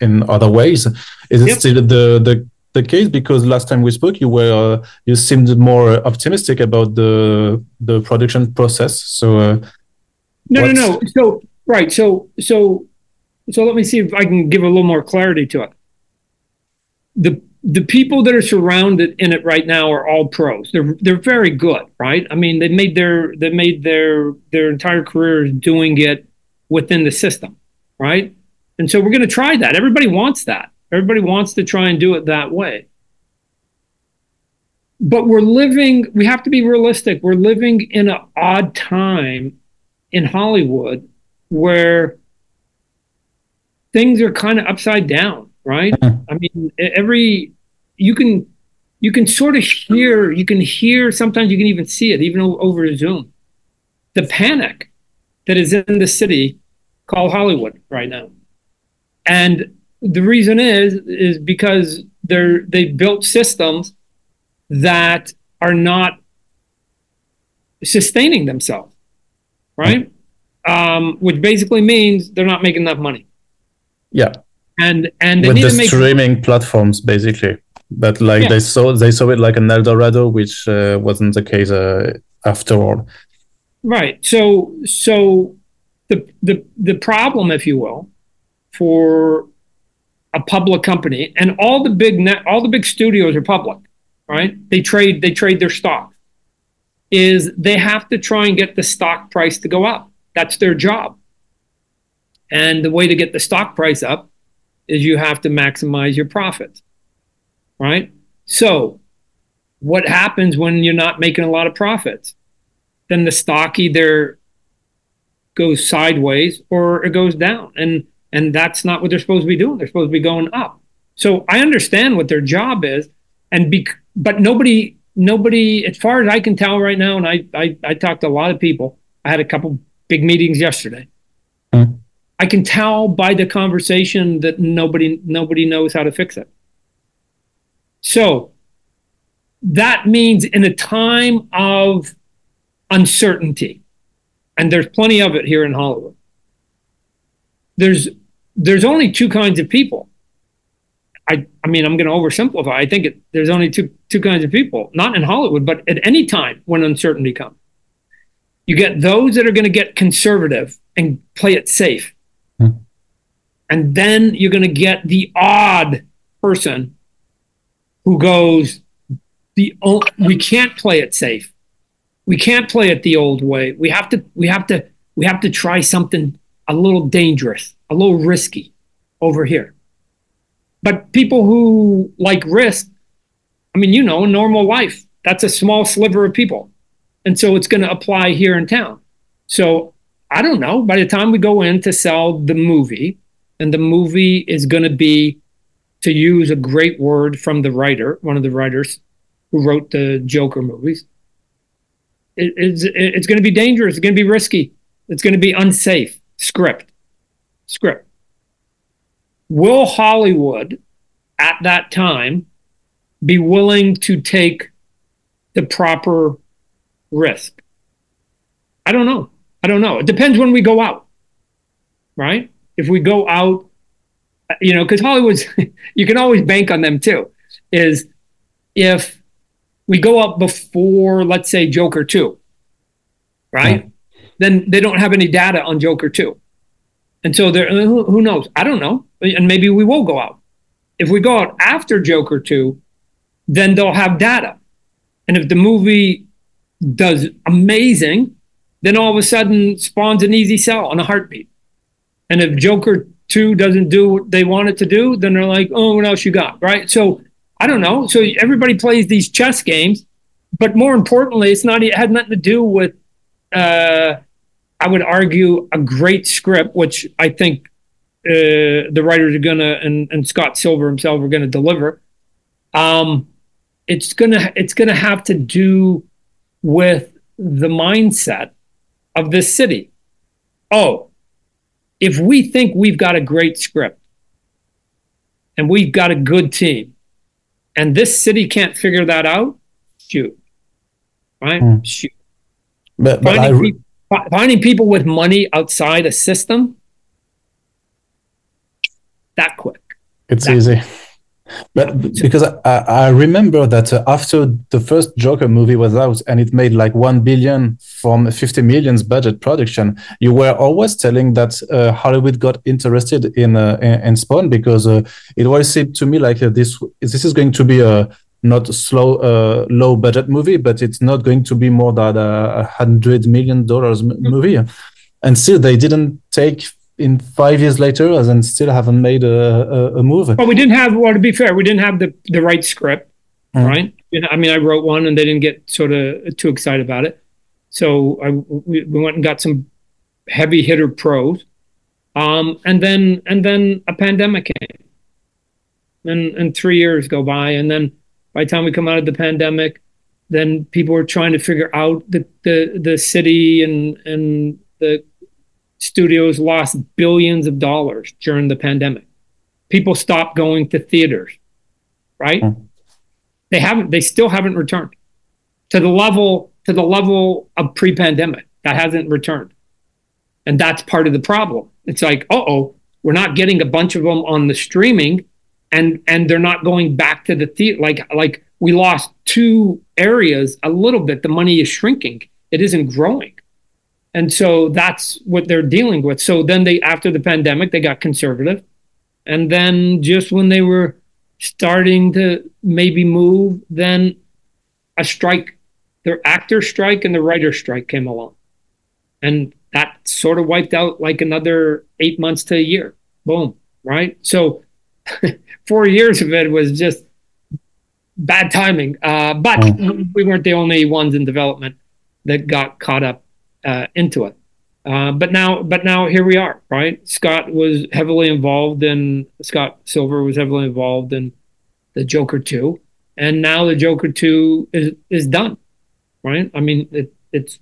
in other ways. Is it yep. still the the the case because last time we spoke you were uh, you seemed more optimistic about the the production process. So uh, no no no. so right. So so so let me see if i can give a little more clarity to it. The the people that are surrounded in it right now are all pros. They're they're very good right? I mean they made their they made their their entire career doing it within the system right? And so we're going to try that. Everybody wants that Everybody wants to try and do it that way. But we're living, we have to be realistic. We're living in an odd time in Hollywood where things are kind of upside down, right? Mm-hmm. I mean, every, you can, you can sort of hear, you can hear, sometimes you can even see it, even over Zoom. The panic that is in the city called Hollywood right now. And the reason is is because they're they built systems that are not sustaining themselves, right? Um, which basically means they're not making enough money. Yeah, and and with the streaming platforms, basically, but like yeah. they saw they saw it like an Eldorado, which uh, wasn't the case uh, after all. Right. So so the the the problem, if you will, for a public company, and all the big net, all the big studios are public, right? They trade they trade their stock. Is they have to try and get the stock price to go up. That's their job. And the way to get the stock price up is you have to maximize your profits, right? So, what happens when you're not making a lot of profits? Then the stock either goes sideways or it goes down, and and that's not what they're supposed to be doing. They're supposed to be going up. So I understand what their job is, and be, but nobody nobody, as far as I can tell right now, and I I, I talked to a lot of people. I had a couple big meetings yesterday. Hmm. I can tell by the conversation that nobody nobody knows how to fix it. So that means in a time of uncertainty, and there's plenty of it here in Hollywood. There's there's only two kinds of people. I I mean I'm going to oversimplify. I think it, there's only two two kinds of people, not in Hollywood, but at any time when uncertainty comes. You get those that are going to get conservative and play it safe hmm. and then you're going to get the odd person who goes, the we can't play it safe. We can't play it the old way. We have to we have to we have to try something a little dangerous, a little risky over here. But people who like risk, I mean, you know, normal life, that's a small sliver of people. And so it's going to apply here in town. So I don't know. By the time we go in to sell the movie, and the movie is going to be, to use a great word from the writer, one of the writers who wrote the Joker movies. It, it's it's going to be dangerous. It's going to be risky. It's going to be unsafe. Script, script. Will Hollywood, at that time, be willing to take the proper risk? I don't know. I don't know. It depends when we go out, right? if we go out, you know, because Hollywood's, you can always bank on them too, is if we go out before, let's say, Joker 2, right? Yeah. Then they don't have any data on Joker 2. And so there, who, knows? I don't know. And maybe we will go out. If we go out after Joker 2, then they'll have data. And if the movie does amazing, then all of a sudden spawns an easy sell on a heartbeat. And if Joker 2 doesn't do what they want it to do, then they're like, oh, what else you got? Right. So I don't know. So everybody plays these chess games. But more importantly, it's not, it had nothing to do with, uh, I would argue, a great script, which I think uh, the writers are going to, and, and Scott Silver himself are going to deliver. Um, it's gonna it's gonna have to do with the mindset of this city. Oh, if we think we've got a great script and we've got a good team and this city can't figure that out, shoot. Right? Mm. Shoot. But, but finding, re- people, finding people with money outside a system, that quick. It's that easy. Quick. But because I, I remember that uh, after the first Joker movie was out and it made like 1 billion from 50 millions budget production, you were always telling that uh, Hollywood got interested in, uh, in Spawn because uh, it always seemed to me like uh, this, this is going to be a not a slow, uh, low budget movie, but it's not going to be more than a hundred million dollars mm-hmm. movie. And still, they didn't take in five years later and still haven't made a, a, a move. Well, we didn't have, well, to be fair, we didn't have the, the right script, mm. right? I mean, I wrote one and they didn't get sort of too excited about it. So I, we, we went and got some heavy hitter pros. Um, and then, and then a pandemic came and, and three years go by. And then by the time we come out of the pandemic, then people were trying to figure out the, the, the city and, and the studios lost billions of dollars during the pandemic. People stopped going to theaters, right? Mm. They haven't, they still haven't returned to the level, to the level of pre-pandemic. That hasn't returned. And that's part of the problem. It's like, oh, we're not getting a bunch of them on the streaming and and they're not going back to the theater. Like like we lost two areas a little bit. The money is shrinking. It isn't growing. and so that's what they're dealing with. So then they, after the pandemic, they got conservative, and then just when they were starting to maybe move, then a strike, their actor strike and the writer strike came along, and that sort of wiped out like another eight months to a year. Boom, right? So four years of it was just bad timing. Uh, but mm. we weren't the only ones in development that got caught up uh, into it. Uh, but now, but now here we are, right? Scott was heavily involved in Scott Silver was heavily involved in the Joker two, and now the Joker two is is done, right? I mean, it, it's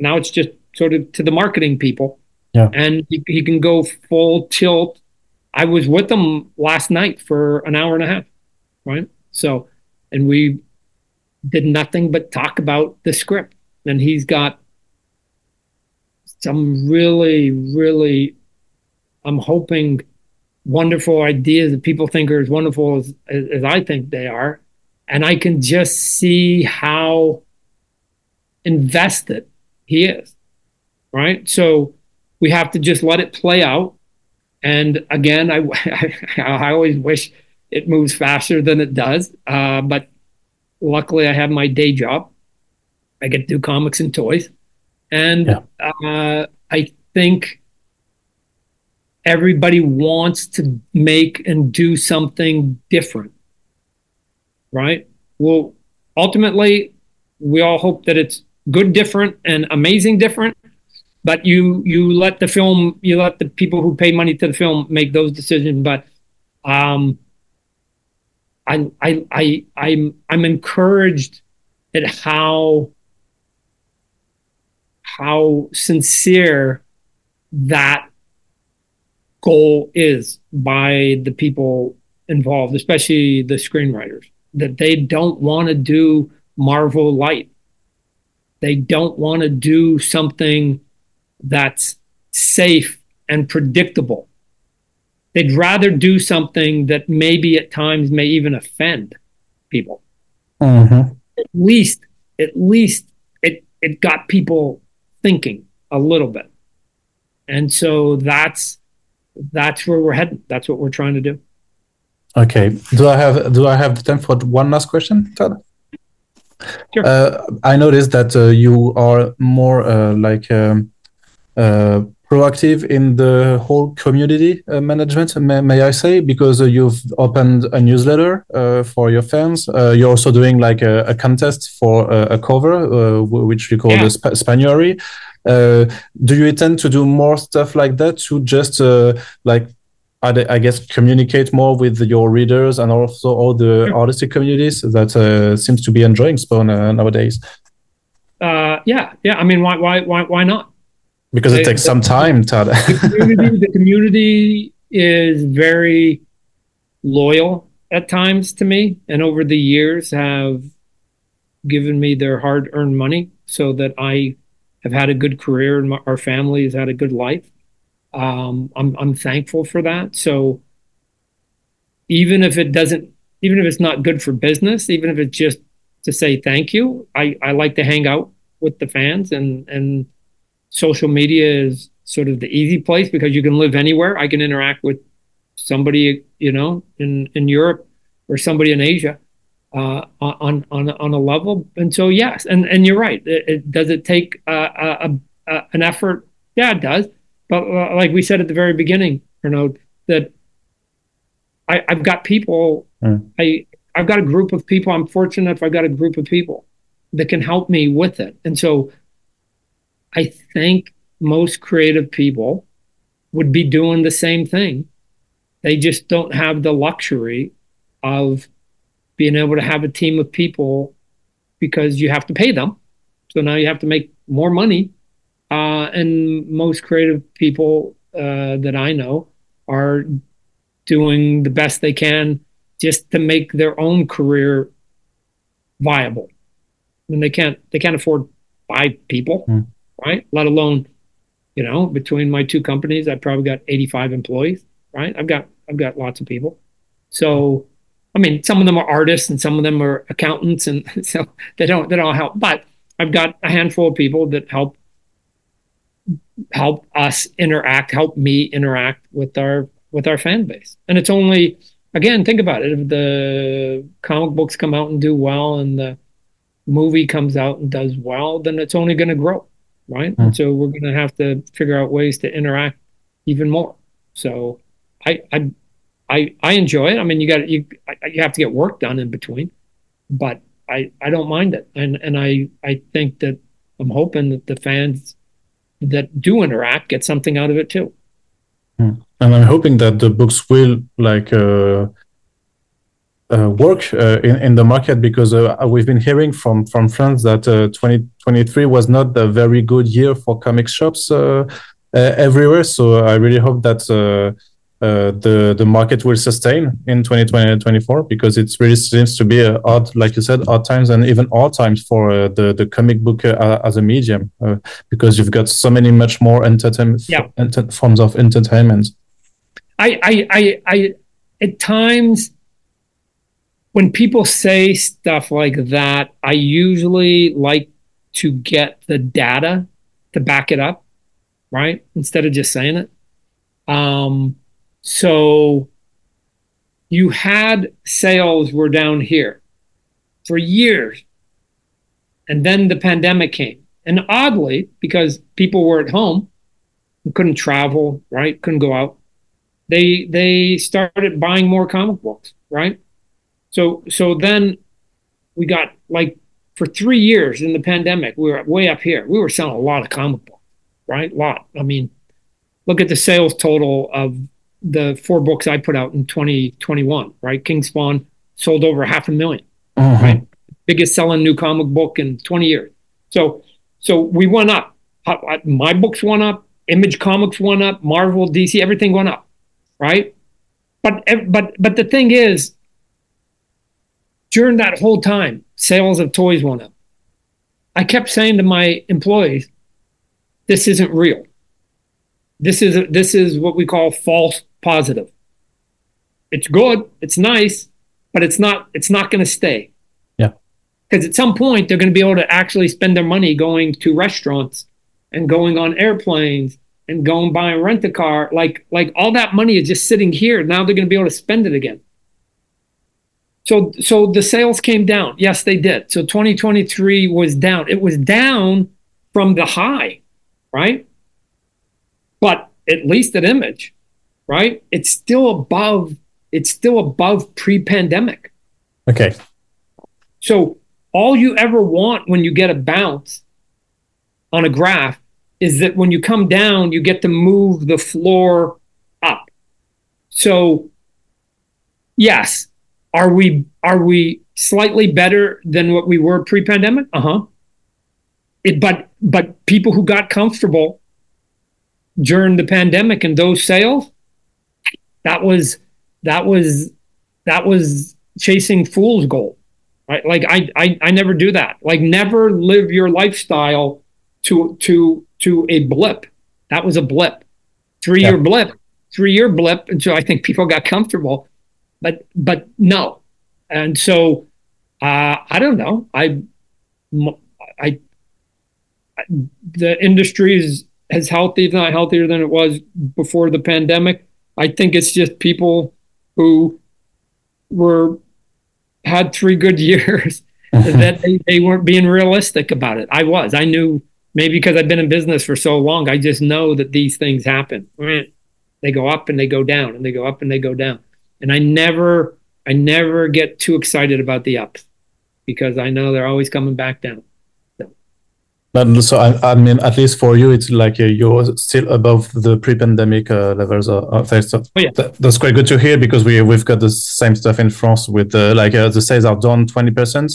now it's just sort of to the marketing people, yeah, and he, he can go full tilt. I was with them last night for an hour and a half, right? So, and we did nothing but talk about the script, and he's got some really, really, I'm hoping, wonderful ideas that people think are as wonderful as, as I think they are. And I can just see how invested he is. Right. So we have to just let it play out. And again, I, I, always wish it moves faster than it does. Uh, but luckily, I have my day job. I get to do comics and toys. And yeah. uh, I think everybody wants to make and do something different, right? Well, ultimately, we all hope that it's good, different, and amazing, different. But you you let the film, you let the people who pay money to the film make those decisions. But um, I I I I'm I'm encouraged at how how sincere that goal is by the people involved, especially the screenwriters, that they don't want to do Marvel light. They don't want to do something that's safe and predictable. They'd rather do something that maybe at times may even offend people. Mm-hmm. At least, at least it it got people thinking a little bit. And so that's that's where we're heading. That's what we're trying to do. Okay. Do I have do I have the time for one last question, Todd? Sure. Uh, I noticed that uh, you are more uh, like um, proactive in the whole community uh, management, may, may, I say, because uh, you've opened a newsletter uh, for your fans. Uh, you're also doing like a, a contest for a, a cover, uh, which you call yeah. the Sp- Spawnuary. do you intend to do more stuff like that to just like I, guess communicate more with your readers and also all the sure. artistic communities that seems to be enjoying Spawn nowadays? yeah, yeah. I mean, why, why, why, why not? Because it, it takes some time to the, community, the community is very loyal at times to me and over the years have given me their hard-earned money so that i have had a good career and my, our family has had a good life. Um, I'm, I'm thankful for that. So even if it doesn't even if it's not good for business even if it's just to say thank you i, I like to hang out with the fans and and social media is sort of the easy place because you can live anywhere. I can interact with somebody, you know, in, in Europe or somebody in Asia uh, on, on, on a level. And so, yes, and, and you're right. It, it does it take a, a, a, an effort? Yeah, it does. But uh, like we said at the very beginning, you know, that I, I've got people, mm. I, I've got a group of people. I'm fortunate if I've got a group of people that can help me with it. And so I think most creative people would be doing the same thing. They just don't have the luxury of being able to have a team of people because you have to pay them. So now you have to make more money. Uh, and most creative people uh, that I know are doing the best they can just to make their own career viable. I mean, they can't they can't afford five people. Mm right? Let alone, you know, between my two companies, I've probably got 85 employees, right? I've got I've got lots of people. So, I mean, some of them are artists and some of them are accountants, and so they don't they don't help. But I've got a handful of people that help help us interact, help me interact with our with our fan base. And it's only again, think about it. If the comic books come out and do well and the movie comes out and does well, then it's only going to grow, right? Mm. so we're going to have to figure out ways to interact even more. So I I I, I enjoy it. I mean, you got you you have to get work done in between, but I I don't mind it, and and I I think that I'm hoping that the fans that do interact get something out of it too. Hmm. And I'm hoping that the books will like uh, work uh, in in the market because uh, we've been hearing from from friends that 2023 uh, was not a very good year for comic shops uh, everywhere. So I really hope that uh, the the market will sustain in 2020 and 24 because it really seems to be a odd, like you said, odd times and even odd times for uh, the the comic book uh, as a medium uh, because you've got so many much more entertainment yeah. enter- forms of entertainment. I, I I I at times when people say stuff like that, I usually like to get the data to back it up, right? Instead of just saying it. Um, so you had sales were down here for years. And then the pandemic came. And oddly, because people were at home couldn't travel, right? Couldn't go out, they they started buying more comic books, right? So so then we got like for three years in the pandemic, we were way up here. We were selling a lot of comic books, right? A lot. I mean, look at the sales total of the four books I put out in 2021, right? King Spawn sold over half a 1000000 uh-huh. right? Biggest selling new comic book in 20 years. So, so we went up. My books went up. Image Comics went up. Marvel, DC, everything went up, right? But but but the thing is, during that whole time, sales of toys went up. I kept saying to my employees, "This isn't real. This is this is what we call false positive. It's good, it's nice, but it's not it's not going to stay. Yeah. Because at some point they're going to be able to actually spend their money going to restaurants and going on airplanes and going buying rent a car. Like like all that money is just sitting here. Now they're going to be able to spend it again. So so the sales came down. Yes, they did. So 2023 was down. It was down from the high, right? But at least at Image, right? It's still above, it's still above pre-pandemic. Okay. So all you ever want when you get a bounce on a graph is that when you come down, you get to move the floor up. So yes, are we are we slightly better than what we were pre-pandemic? Uh-huh. It, but but people who got comfortable during the pandemic and those sales, that was that was that was chasing fool's gold right like I, I i never do that like never live your lifestyle to to to a blip that was a blip three year yeah. blip three year blip until i think people got comfortable but but no and so uh i don't know i i, the industry is as healthy if not healthier than it was before the pandemic I think it's just people who were had three good years that they, they weren't being realistic about it. I was. I knew maybe because I've been in business for so long, I just know that these things happen. They go up and they go down and they go up and they go down. And I never I never get too excited about the ups because I know they're always coming back down. But so I, I, mean, at least for you, it's like uh, you're still above the pre-pandemic uh, levels of things. So oh, yeah. That, that's quite good to hear because we we've got the same stuff in France with uh, like uh, the sales are down twenty percent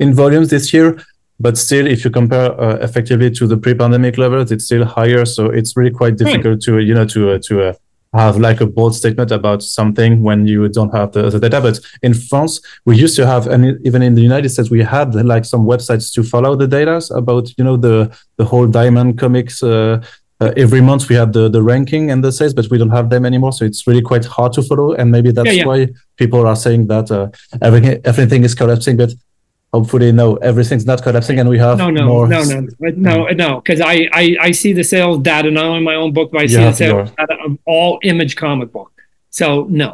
in volumes this year, but still, if you compare uh, effectively to the pre-pandemic levels, it's still higher. So it's really quite difficult to you know to uh, to have like a bold statement about something when you don't have the, the data. But in France, we used to have, and even in the United States, we had like some websites to follow the data about, you know, the, the whole Diamond Comics. Uh, uh, every month we had the, the ranking and the sales, but we don't have them anymore. So it's really quite hard to follow. And maybe that's yeah, yeah. why people are saying that uh, everything, everything is collapsing. But hopefully no everything's not collapsing and we have no no more no no no no because I, I i see the sales data not only my own book but i see the sales data of all image comic book. So no.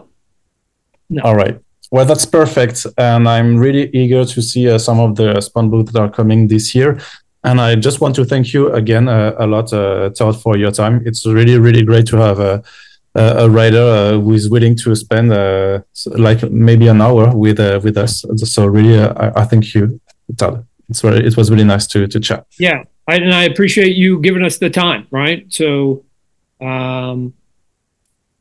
No. All right. Well that's perfect and i'm really eager to see uh, some of the spawn books that are coming this year. And i just want to thank you again uh, a lot uh, todd for your time. It's really really great to have a writer uh, who is willing to spend uh, like maybe an hour with uh, with us. So really, I, I thank you, Todd. It's very, it was really nice to to chat. Yeah, I, and I appreciate you giving us the time. Right, so. Um,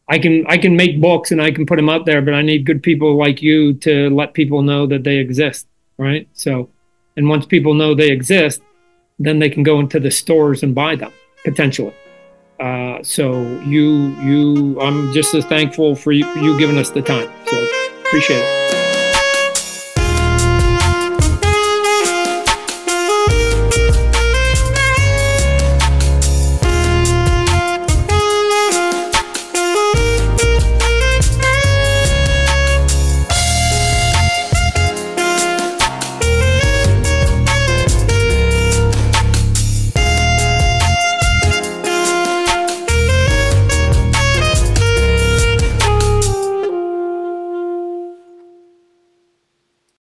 I can I can make books and I can put them out there, but I need good people like you to let people know that they exist, right? So, and once people know they exist, then they can go into the stores and buy them potentially. Uh, so you you I'm just as thankful for you, you giving us the time. So appreciate it.